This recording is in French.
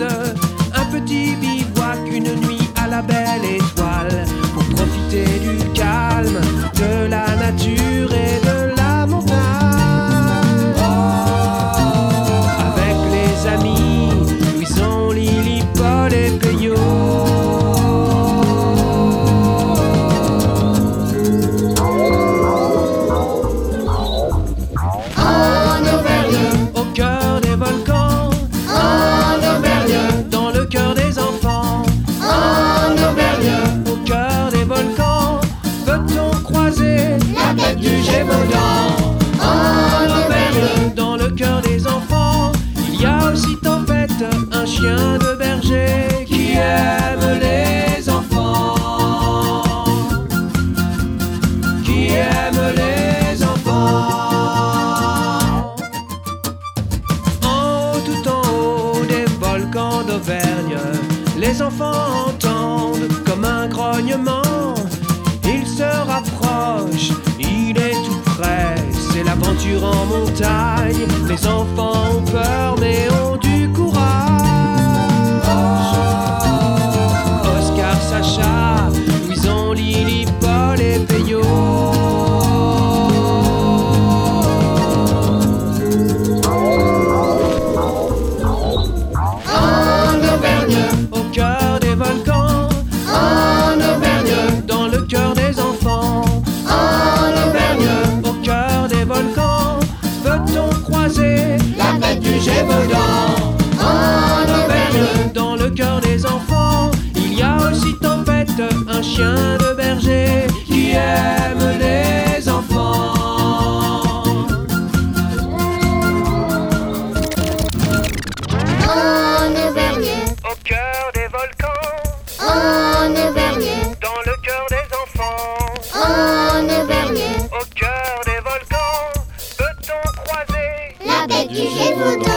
un petit billet Les enfants entendent comme un grognement. Il se rapproche, il est tout près, c'est l'aventure en montagne. Les enfants chien de berger qui aime les enfants. en Auvergne, Au cœur des volcans, en Auvergne, dans le cœur des enfants, en Auvergne, au cœur des volcans, peut-on croiser la fête du Gévaudan.